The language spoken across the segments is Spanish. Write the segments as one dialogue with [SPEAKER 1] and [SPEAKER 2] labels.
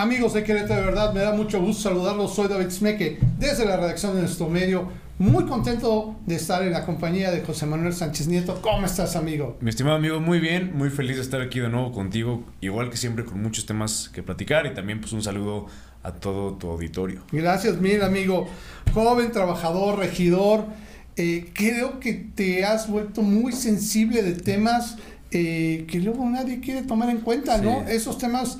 [SPEAKER 1] Amigos de Querétaro, de verdad, me da mucho gusto saludarlos. Soy David Smeke, desde la redacción de nuestro medio. Muy contento de estar en la compañía de José Manuel Sánchez Nieto. ¿Cómo estás, amigo?
[SPEAKER 2] Mi estimado amigo, muy bien, muy feliz de estar aquí de nuevo contigo, igual que siempre con muchos temas que platicar y también pues un saludo a todo tu auditorio.
[SPEAKER 1] Gracias, mil amigo. Joven, trabajador, regidor, eh, creo que te has vuelto muy sensible de temas eh, que luego nadie quiere tomar en cuenta, ¿no? Esos temas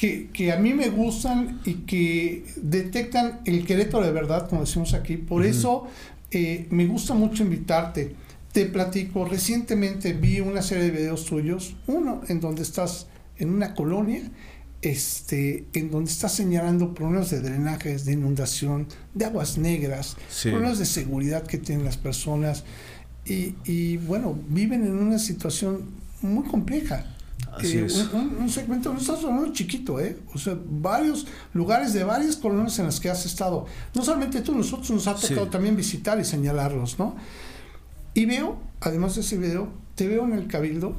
[SPEAKER 1] que, a mí me gustan y que detectan el Querétaro de verdad, como decimos aquí. Por eso eh, me gusta mucho invitarte. Te platico, recientemente vi una serie de videos tuyos, uno en donde estás en una colonia, este, en donde estás señalando problemas de drenajes, de inundación, de aguas negras, problemas de seguridad que tienen las personas y, y bueno, viven en una situación muy compleja.
[SPEAKER 2] Así
[SPEAKER 1] eh,
[SPEAKER 2] es.
[SPEAKER 1] Un, segmento, no estás hablando chiquito, ¿eh? O sea, varios lugares de varias colonias en las que has estado. No solamente tú, nosotros nos ha tocado también visitar y señalarlos, ¿no? Y veo, además de ese video, te veo en el cabildo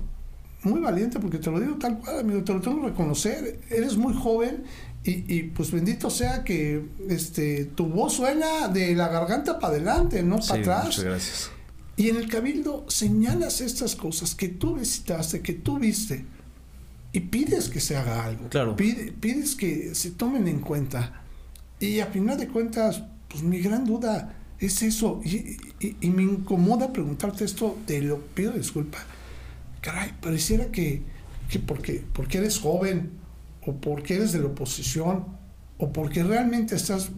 [SPEAKER 1] muy valiente, porque te lo digo tal cual, amigo, te lo tengo que reconocer. Eres muy joven y, y pues bendito sea que este, tu voz suena de la garganta para adelante, no para atrás.
[SPEAKER 2] Muchas gracias.
[SPEAKER 1] Y en el cabildo señalas estas cosas que tú visitaste, que tú viste y pides que se haga algo.
[SPEAKER 2] Claro.
[SPEAKER 1] pides que se tomen en cuenta. Y a final de cuentas, pues mi gran duda es eso. Y, me incomoda preguntarte esto, te lo pido disculpa. Caray, pareciera que, que porque, porque eres joven, o porque eres de la oposición, o porque realmente estás,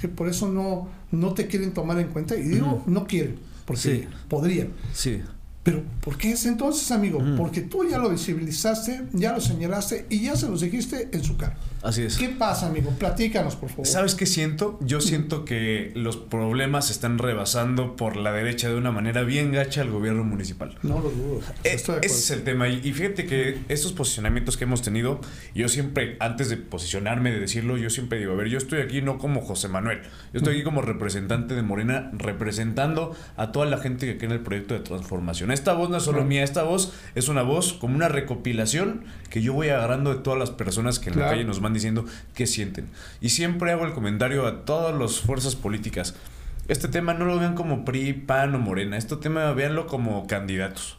[SPEAKER 1] que por eso no, no te quieren tomar en cuenta. Y digo, no quieren, porque podrían.
[SPEAKER 2] Sí.
[SPEAKER 1] Pero ¿por qué es entonces, amigo? Porque tú ya lo visibilizaste, ya lo señalaste y ya se los dijiste en su cara.
[SPEAKER 2] Así es.
[SPEAKER 1] ¿Qué pasa, amigo? Platícanos, por favor.
[SPEAKER 2] ¿Sabes qué siento? Yo siento que los problemas se están rebasando por la derecha de una manera bien gacha al gobierno municipal.
[SPEAKER 1] No lo dudo.
[SPEAKER 2] Eh, ese es el tema. Y fíjate que estos posicionamientos que hemos tenido, yo siempre, antes de posicionarme, de decirlo, yo siempre digo, a ver, yo estoy aquí no como José Manuel, yo estoy aquí como representante de Morena, representando a toda la gente que cree en el proyecto de transformación. Esta voz no es solo mía, esta voz es una voz como una recopilación que yo voy agarrando de todas las personas que en la calle nos mandan diciendo qué sienten. Y siempre hago el comentario a todas las fuerzas políticas. Este tema no lo vean como PRI, PAN o Morena. Este tema véanlo como candidatos.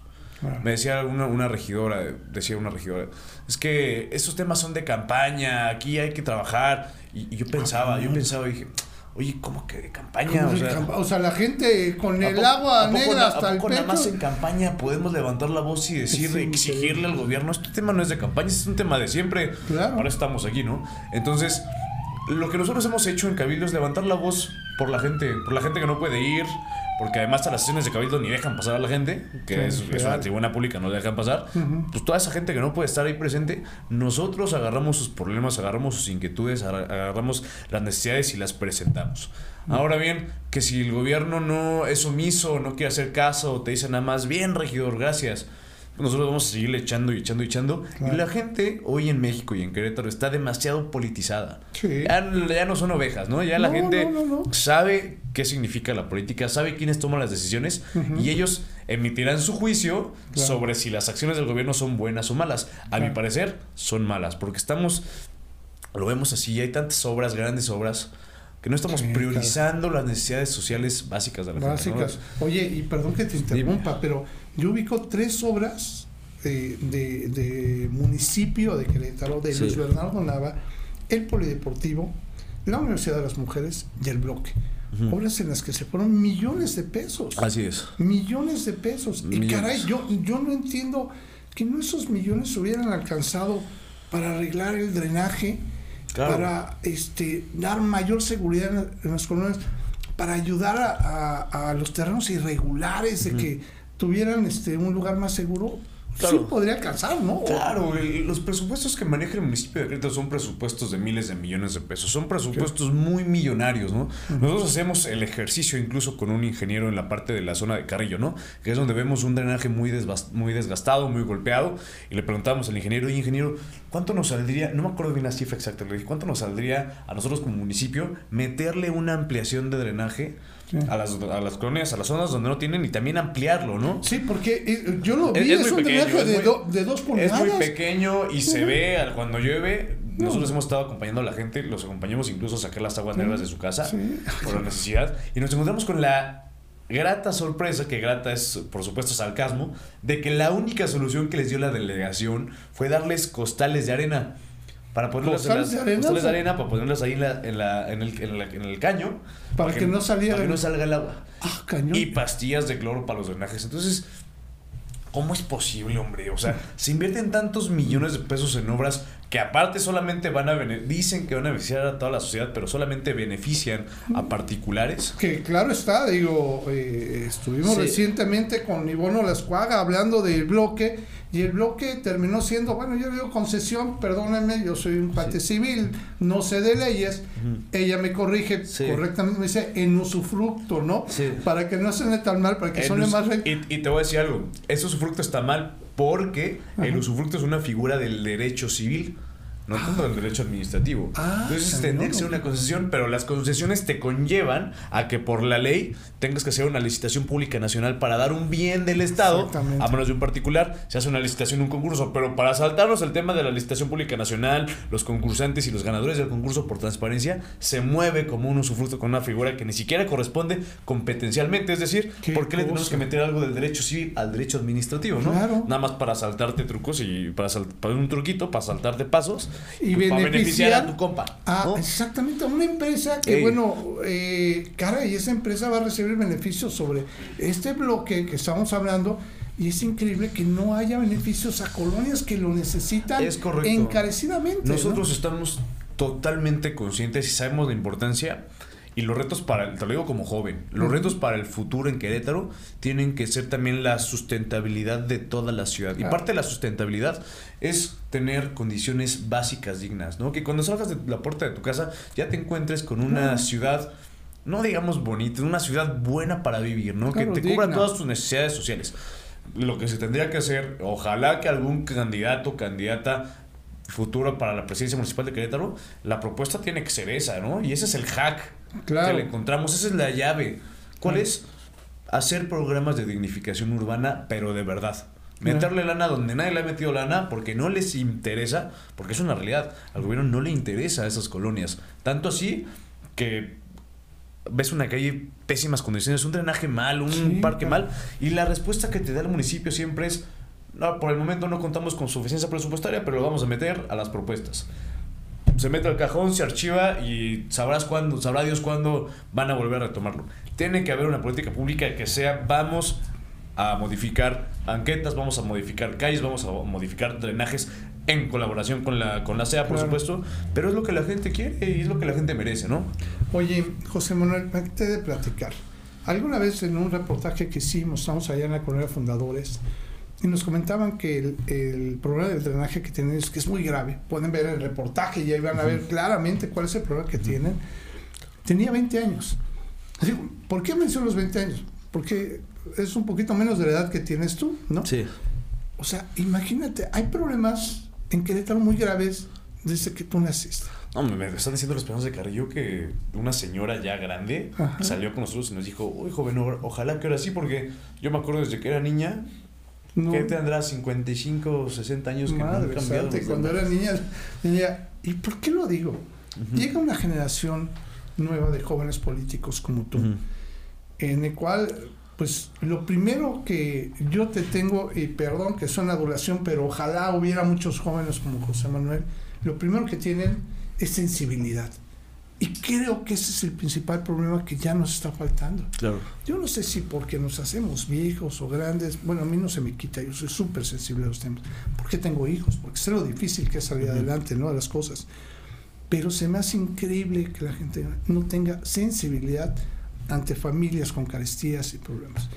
[SPEAKER 2] Me decía una, una, regidora, decía una regidora, es que esos temas son de campaña, aquí hay que trabajar. Y, yo pensaba, yo pensaba, dije, Oye, ¿cómo que de campaña?
[SPEAKER 1] O sea, la gente con el agua negra hasta el pecho.
[SPEAKER 2] nada más en campaña podemos levantar la voz y decir, exigirle al gobierno, este tema no es de campaña, este es un tema de siempre. Claro. Ahora estamos aquí, ¿no? Entonces, lo que nosotros hemos hecho en Cabildo es levantar la voz por la gente, por la gente que no puede ir, porque además a las sesiones de cabildo ni dejan pasar a la gente, que es, una tribuna pública, no dejan pasar, pues toda esa gente que no puede estar ahí presente, nosotros agarramos sus problemas, agarramos sus inquietudes, agarramos las necesidades y las presentamos. Ahora bien, que si el gobierno no es omiso, no quiere hacer caso, te dice nada más, bien regidor, gracias, nosotros vamos a seguirle echando y echando y echando. Y la gente hoy en México y en Querétaro está demasiado politizada. Ya, no son ovejas, ¿no? Ya la gente sabe qué significa la política, sabe quiénes toman las decisiones y ellos emitirán su juicio sobre si las acciones del gobierno son buenas o malas. A mi parecer, son malas, porque estamos, lo vemos así, hay tantas obras, grandes obras que no estamos priorizando las necesidades sociales básicas de la
[SPEAKER 1] básicas. Oye, y perdón que te interrumpa, pero yo ubico tres obras de, de, municipio de Querétaro, de Luis Bernardo Nava, el Polideportivo, la Universidad de las Mujeres y el Bloque. Obras en las que se fueron millones de pesos.
[SPEAKER 2] Así es.
[SPEAKER 1] Millones de pesos. Y caray, yo, yo no entiendo que no esos millones se hubieran alcanzado para arreglar el drenaje para este, dar mayor seguridad en, las colonias, para ayudar a, los terrenos irregulares de que tuvieran este, un lugar más seguro sí podría alcanzar, ¿no?
[SPEAKER 2] Claro, los presupuestos que maneja el municipio de Querétaro son presupuestos de miles de millones de pesos, son presupuestos muy millonarios, ¿no? Nosotros hacemos el ejercicio incluso con un ingeniero en la parte de la zona de Carrillo, ¿no? Que es donde vemos un drenaje muy, muy desgastado, muy golpeado, y le preguntamos al ingeniero, y ingeniero, ¿cuánto nos saldría, no me acuerdo bien la cifra exacta, le dije, ¿cuánto nos saldría a nosotros como municipio meterle una ampliación de drenaje? a, las, a las colonias, a las zonas donde no tienen y también ampliarlo, ¿no?
[SPEAKER 1] Sí, porque eh, yo lo vi, es, un pequeño, de, de, dos pulgadas.
[SPEAKER 2] Es muy pequeño y se ve cuando llueve nosotros hemos estado acompañando a la gente, los acompañamos incluso a sacar las aguas negras de su casa por la necesidad. Y nos encontramos con la grata sorpresa, que grata es por supuesto sarcasmo, de que la única solución que les dio la delegación fue darles costales de arena. Para ponerlas en las, de arena, costales de arena, para ponerlas ahí en, la, en, la, en, el, en, el, caño.
[SPEAKER 1] Para, que, no saliera.
[SPEAKER 2] Para que no salga el agua. Ah, cañón. Y pastillas de cloro para los drenajes. Entonces, ¿cómo es posible, hombre? O sea, se invierten tantos millones de pesos en obras que aparte solamente van a dicen que van a beneficiar a toda la sociedad, pero solamente benefician a particulares.
[SPEAKER 1] Que claro está, digo, eh, estuvimos recientemente con Ivono Lascuaga hablando del bloque y el bloque terminó siendo, bueno, yo digo concesión, perdónenme, yo soy un parte civil, no sé de leyes, ella me corrige correctamente, me dice en usufructo, ¿no? Para que no suene tan mal, para que suene más...
[SPEAKER 2] Y, y te voy a decir algo, ese usufructo está mal porque el usufructo es una figura del derecho civil no tanto del derecho administrativo. Ah, Entonces tendría que ser una concesión, pero las concesiones te conllevan a que por la ley tengas que hacer una licitación pública nacional para dar un bien del Estado a manos de un particular. Se hace una licitación, un concurso, pero para saltarnos el tema de la licitación pública nacional, los concursantes y los ganadores del concurso por transparencia, se mueve como un usufructo con una figura que ni siquiera corresponde competencialmente. Es decir, ¿por qué le tenemos que meter algo del derecho civil al derecho administrativo? ¿no? Nada más para saltarte trucos y para, para un truquito, para saltarte pasos
[SPEAKER 1] y beneficiar, a tu compa. Exactamente, a una empresa que, bueno, eh, cara, y esa empresa va a recibir beneficios sobre este bloque que estamos hablando. Y es increíble que no haya beneficios a colonias que lo necesitan encarecidamente.
[SPEAKER 2] Nosotros estamos totalmente conscientes y sabemos la importancia y los retos para, te lo digo como joven, los retos para el futuro en Querétaro tienen que ser también la sustentabilidad de toda la ciudad. Y parte de la sustentabilidad es tener condiciones básicas dignas, ¿no? Que cuando salgas de la puerta de tu casa ya te encuentres con una ciudad no digamos bonita, una ciudad buena para vivir, ¿no? que te cubra todas tus necesidades sociales. Lo que se tendría que hacer, ojalá que algún candidato, candidata futuro para la presidencia municipal de Querétaro, la propuesta tiene que ser esa, ¿no? Y ese es el hack claro. que le encontramos, esa es la llave. ¿Cuál es? Hacer programas de dignificación urbana, pero de verdad. Meterle lana donde nadie le ha metido lana porque no les interesa, porque es una realidad. Al gobierno no le interesa a esas colonias. Tanto así que ves una calle pésimas condiciones, un drenaje mal, un parque mal, y la respuesta que te da el municipio siempre es, no, por el momento no contamos con suficiencia presupuestaria, pero lo vamos a meter a las propuestas se mete al cajón, se archiva y sabrás cuándo, sabrá Dios cuándo van a volver a retomarlo. Tiene que haber una política pública que sea, vamos a modificar banquetas, vamos a modificar calles, vamos a modificar drenajes en colaboración con la, con la CEA, por supuesto, pero es lo que la gente quiere y es lo que la gente merece, ¿no?
[SPEAKER 1] Oye, José Manuel, me de platicar. Alguna vez en un reportaje que hicimos, estamos allá en la colonia Fundadores, y nos comentaban que el, el, problema del drenaje que tienen es que es muy grave. Pueden ver el reportaje y ahí van a ver claramente cuál es el problema que tienen. Tenía 20 años. ¿Por qué menciono los 20 años? Porque es un poquito menos de la edad que tienes tú, ¿no?
[SPEAKER 2] Sí.
[SPEAKER 1] O sea, imagínate, hay problemas en Querétaro muy graves desde que tú naciste.
[SPEAKER 2] No, me están diciendo los peones de Carrillo que una señora ya grande salió con nosotros y nos dijo, uy, joven, ojalá que ahora sí, porque yo me acuerdo desde que era niña, ¿Qué tendrá 55 o 60 años que
[SPEAKER 1] Madre, no han cambiado? cuando era niña, niña, ¿y por qué lo digo? Llega una generación nueva de jóvenes políticos como tú, en el cual, pues, lo primero que yo te tengo, y perdón que suena adulación, pero ojalá hubiera muchos jóvenes como José Manuel, lo primero que tienen es sensibilidad. Y creo que ese es el principal problema que ya nos está faltando.
[SPEAKER 2] Claro.
[SPEAKER 1] Yo no sé si porque nos hacemos viejos o grandes, bueno, a mí no se me quita, yo soy súper sensible a los temas, porque tengo hijos, porque sé lo difícil que es salir adelante, ¿no? A las cosas. Pero se me hace increíble que la gente no tenga sensibilidad ante familias con carestías y problemas.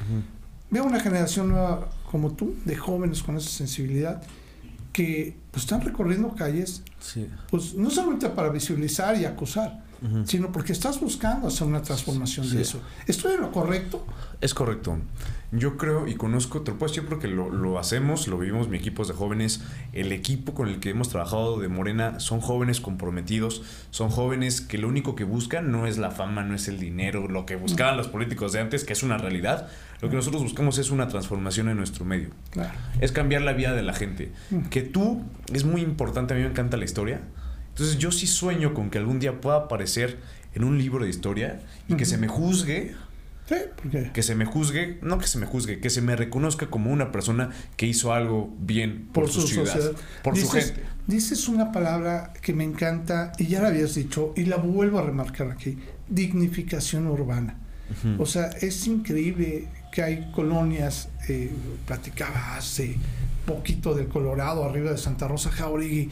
[SPEAKER 1] Veo una generación nueva como tú, de jóvenes con esa sensibilidad, que pues, están recorriendo calles, pues no solamente para visibilizar y acusar, sino porque estás buscando hacer una transformación de eso. ¿Estoy en lo correcto?
[SPEAKER 2] Es correcto. Yo creo y conozco, te lo puedo decir porque lo, lo hacemos, lo vivimos mi equipo de jóvenes, el equipo con el que hemos trabajado de Morena son jóvenes comprometidos, son jóvenes que lo único que buscan no es la fama, no es el dinero, lo que buscaban los políticos de antes, que es una realidad, lo que nosotros buscamos es una transformación en nuestro medio. Es cambiar la vida de la gente. Que tú, es muy importante, a mí me encanta la historia, Entonces yo sí sueño con que algún día pueda aparecer en un libro de historia y que se me juzgue.
[SPEAKER 1] Sí, ¿por qué?
[SPEAKER 2] Que se me juzgue, no que se me juzgue, que se me reconozca como una persona que hizo algo bien por, su, ciudad, por su gente.
[SPEAKER 1] Dices una palabra que me encanta y ya la habías dicho y la vuelvo a remarcar aquí, dignificación urbana. O sea, es increíble que hay colonias, eh, platicaba hace poquito del Colorado, arriba de Santa Rosa Jauregui,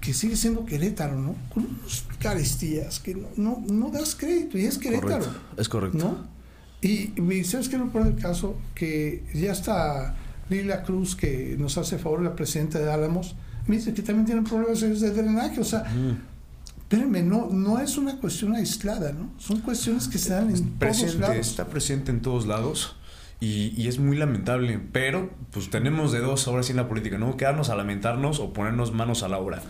[SPEAKER 1] que sigue siendo Querétaro, ¿no? Con unos carestías que no, no, das crédito, y es Querétaro.
[SPEAKER 2] es correcto.
[SPEAKER 1] ¿no? Y, y ¿sabes qué lo pone el caso? Que ya está Lila Cruz, que nos hace favor, la presidenta de Álamos, me dice que también tienen problemas de drenaje, o sea, espérenme, no, no es una cuestión aislada, ¿no? Son cuestiones que se dan en todos lados.
[SPEAKER 2] Está presente en todos lados. Y, es muy lamentable, pero pues tenemos de dos ahora sí en la política, ¿no? Quedarnos a lamentarnos o ponernos manos a la obra.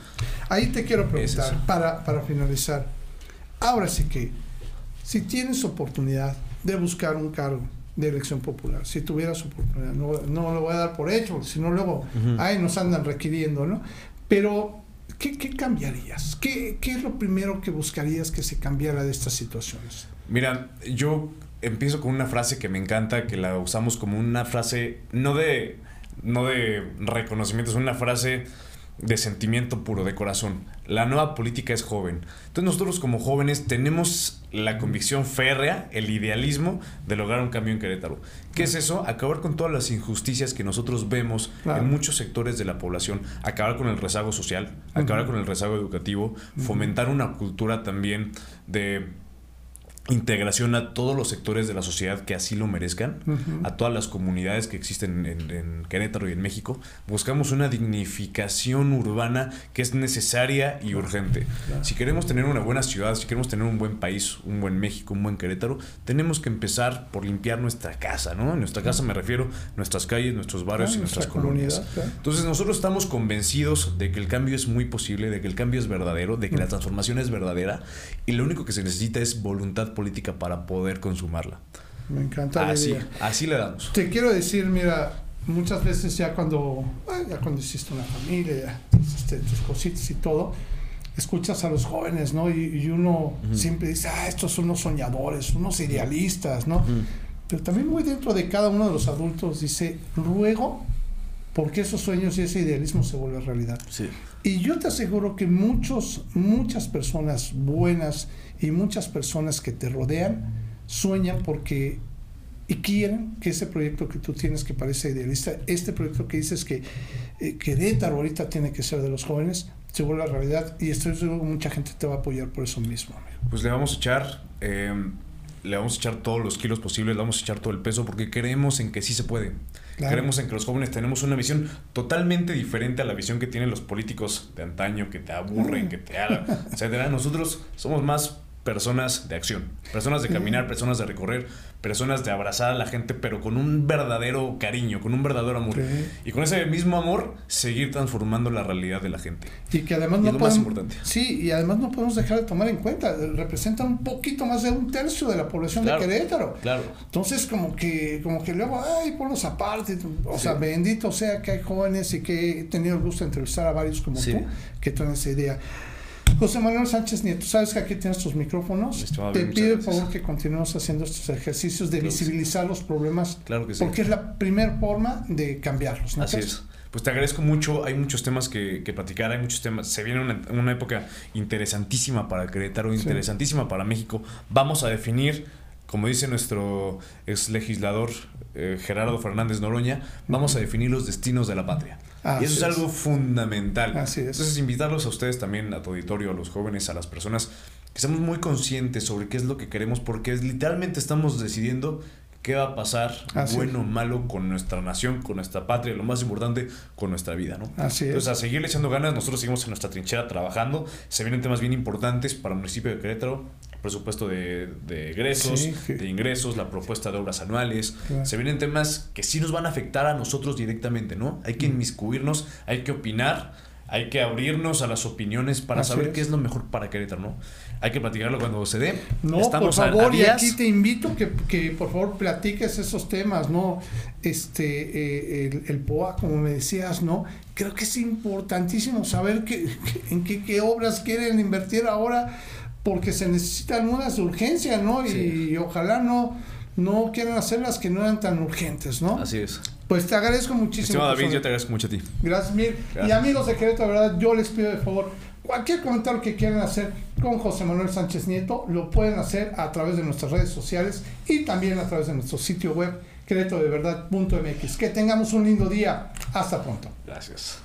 [SPEAKER 1] Ahí te quiero preguntar, para, para finalizar, ahora sí que, si tienes oportunidad de buscar un cargo de elección popular, si tuvieras oportunidad, no, no lo voy a dar por hecho, sino luego, ahí nos andan requiriendo, ¿no? Pero, ¿qué, qué cambiarías? ¿Qué, ¿Qué es lo primero que buscarías que se cambiara de estas situaciones?
[SPEAKER 2] Mira, yo empiezo con una frase que me encanta, que la usamos como una frase no de, no de reconocimiento, es una frase de sentimiento puro, de corazón. La nueva política es joven. Entonces nosotros como jóvenes tenemos la convicción férrea, el idealismo de lograr un cambio en Querétaro. ¿Qué es eso? Acabar con todas las injusticias que nosotros vemos en muchos sectores de la población, acabar con el rezago social, acabar con el rezago educativo, fomentar una cultura también de integración a todos los sectores de la sociedad que así lo merezcan, a todas las comunidades que existen en, Querétaro y en México. Buscamos una dignificación urbana que es necesaria y urgente. Si queremos tener una buena ciudad, si queremos tener un buen país, un buen México, un buen Querétaro, tenemos que empezar por limpiar nuestra casa, ¿no? En nuestra casa me refiero nuestras calles, nuestros barrios y nuestras colonias. Entonces nosotros estamos convencidos de que el cambio es muy posible, de que el cambio es verdadero, de que la transformación es verdadera y lo único que se necesita es voluntad política para poder consumarla.
[SPEAKER 1] Me encanta
[SPEAKER 2] así, Así le damos.
[SPEAKER 1] Te quiero decir, mira, muchas veces ya cuando, ya cuando hiciste una familia, ya hiciste tus cositas y todo, escuchas a los jóvenes, ¿no? Y, uno siempre dice, ah, estos son unos soñadores, unos idealistas, ¿no? Pero también muy dentro de cada uno de los adultos dice, ruego porque esos sueños y ese idealismo se vuelven realidad.
[SPEAKER 2] Sí.
[SPEAKER 1] Y yo te aseguro que muchos, muchas personas buenas y muchas personas que te rodean sueñan porque y quieren que ese proyecto que tú tienes que parece idealista, este proyecto que dices que eh, Querétaro ahorita tiene que ser de los jóvenes, se vuelva realidad y estoy seguro que mucha gente te va a apoyar por eso mismo. Amigo.
[SPEAKER 2] Pues le vamos a echar, eh, le vamos a echar todos los kilos posibles, le vamos a echar todo el peso porque creemos en que sí se puede. Creemos en que los jóvenes tenemos una visión totalmente diferente a la visión que tienen los políticos de antaño, que te aburren, que te hagan, etcétera. Nosotros somos más personas de acción, personas de caminar, personas de recorrer, personas de abrazar a la gente, pero con un verdadero cariño, con un verdadero amor. Y con ese mismo amor, seguir transformando la realidad de la gente.
[SPEAKER 1] Y que además no podemos, importante. Sí, y además no podemos dejar de tomar en cuenta, representan un poquito más de un tercio de la población de Querétaro.
[SPEAKER 2] Claro.
[SPEAKER 1] Entonces, como que, como que luego, ay, ponlos aparte. O sea, bendito sea que hay jóvenes y que he tenido el gusto de entrevistar a varios como tú, que tienen esa idea. José Manuel Sánchez Nieto, sabes que aquí tienes tus micrófonos. Te pido por favor que continuemos haciendo estos ejercicios de visibilizar los problemas.
[SPEAKER 2] Claro que sí.
[SPEAKER 1] Porque es la primera forma de cambiarlos.
[SPEAKER 2] Así es. Pues te agradezco mucho. Hay muchos temas que, que platicar, hay muchos temas. Se viene una, una época interesantísima para Querétaro, interesantísima para México. Vamos a definir como dice nuestro ex legislador eh, Gerardo Fernández Noroña, vamos a definir los destinos de la patria. Y eso es, algo fundamental.
[SPEAKER 1] Así es.
[SPEAKER 2] Entonces, invitarlos a ustedes también, a tu auditorio, a los jóvenes, a las personas, que seamos muy conscientes sobre qué es lo que queremos, porque literalmente estamos decidiendo qué va a pasar, bueno o malo, con nuestra nación, con nuestra patria, lo más importante, con nuestra vida, ¿no?
[SPEAKER 1] Así es.
[SPEAKER 2] Entonces, a seguirle echando ganas, nosotros seguimos en nuestra trinchera trabajando, se vienen temas bien importantes para el municipio de Querétaro, presupuesto de, de egresos, de ingresos, la propuesta de obras anuales. Se vienen temas que sí nos van a afectar a nosotros directamente, ¿no? Hay que inmiscuirnos, hay que opinar hay que abrirnos a las opiniones para saber qué es lo mejor para Querétaro, ¿no? Hay que platicarlo cuando se dé.
[SPEAKER 1] No, Estamos por favor, y aquí te invito que, que, por favor platiques esos temas, ¿no? Este, eh, el, POA, como me decías, ¿no? Creo que es importantísimo saber que, en qué, obras quieren invertir ahora, porque se necesitan unas de urgencia, ¿no? Y, ojalá no, no quieran hacer las que no eran tan urgentes, ¿no?
[SPEAKER 2] Así es.
[SPEAKER 1] Pues te agradezco muchísimo.
[SPEAKER 2] David, yo te agradezco mucho a ti.
[SPEAKER 1] Gracias mil. Y amigos de Querétaro, verdad, yo les pido de favor, cualquier comentario que quieran hacer con José Manuel Sánchez Nieto, lo pueden hacer a través de nuestras redes sociales y también a través de nuestro sitio web queretodeverdad.mx. Que tengamos un lindo día. Hasta pronto.
[SPEAKER 2] Gracias.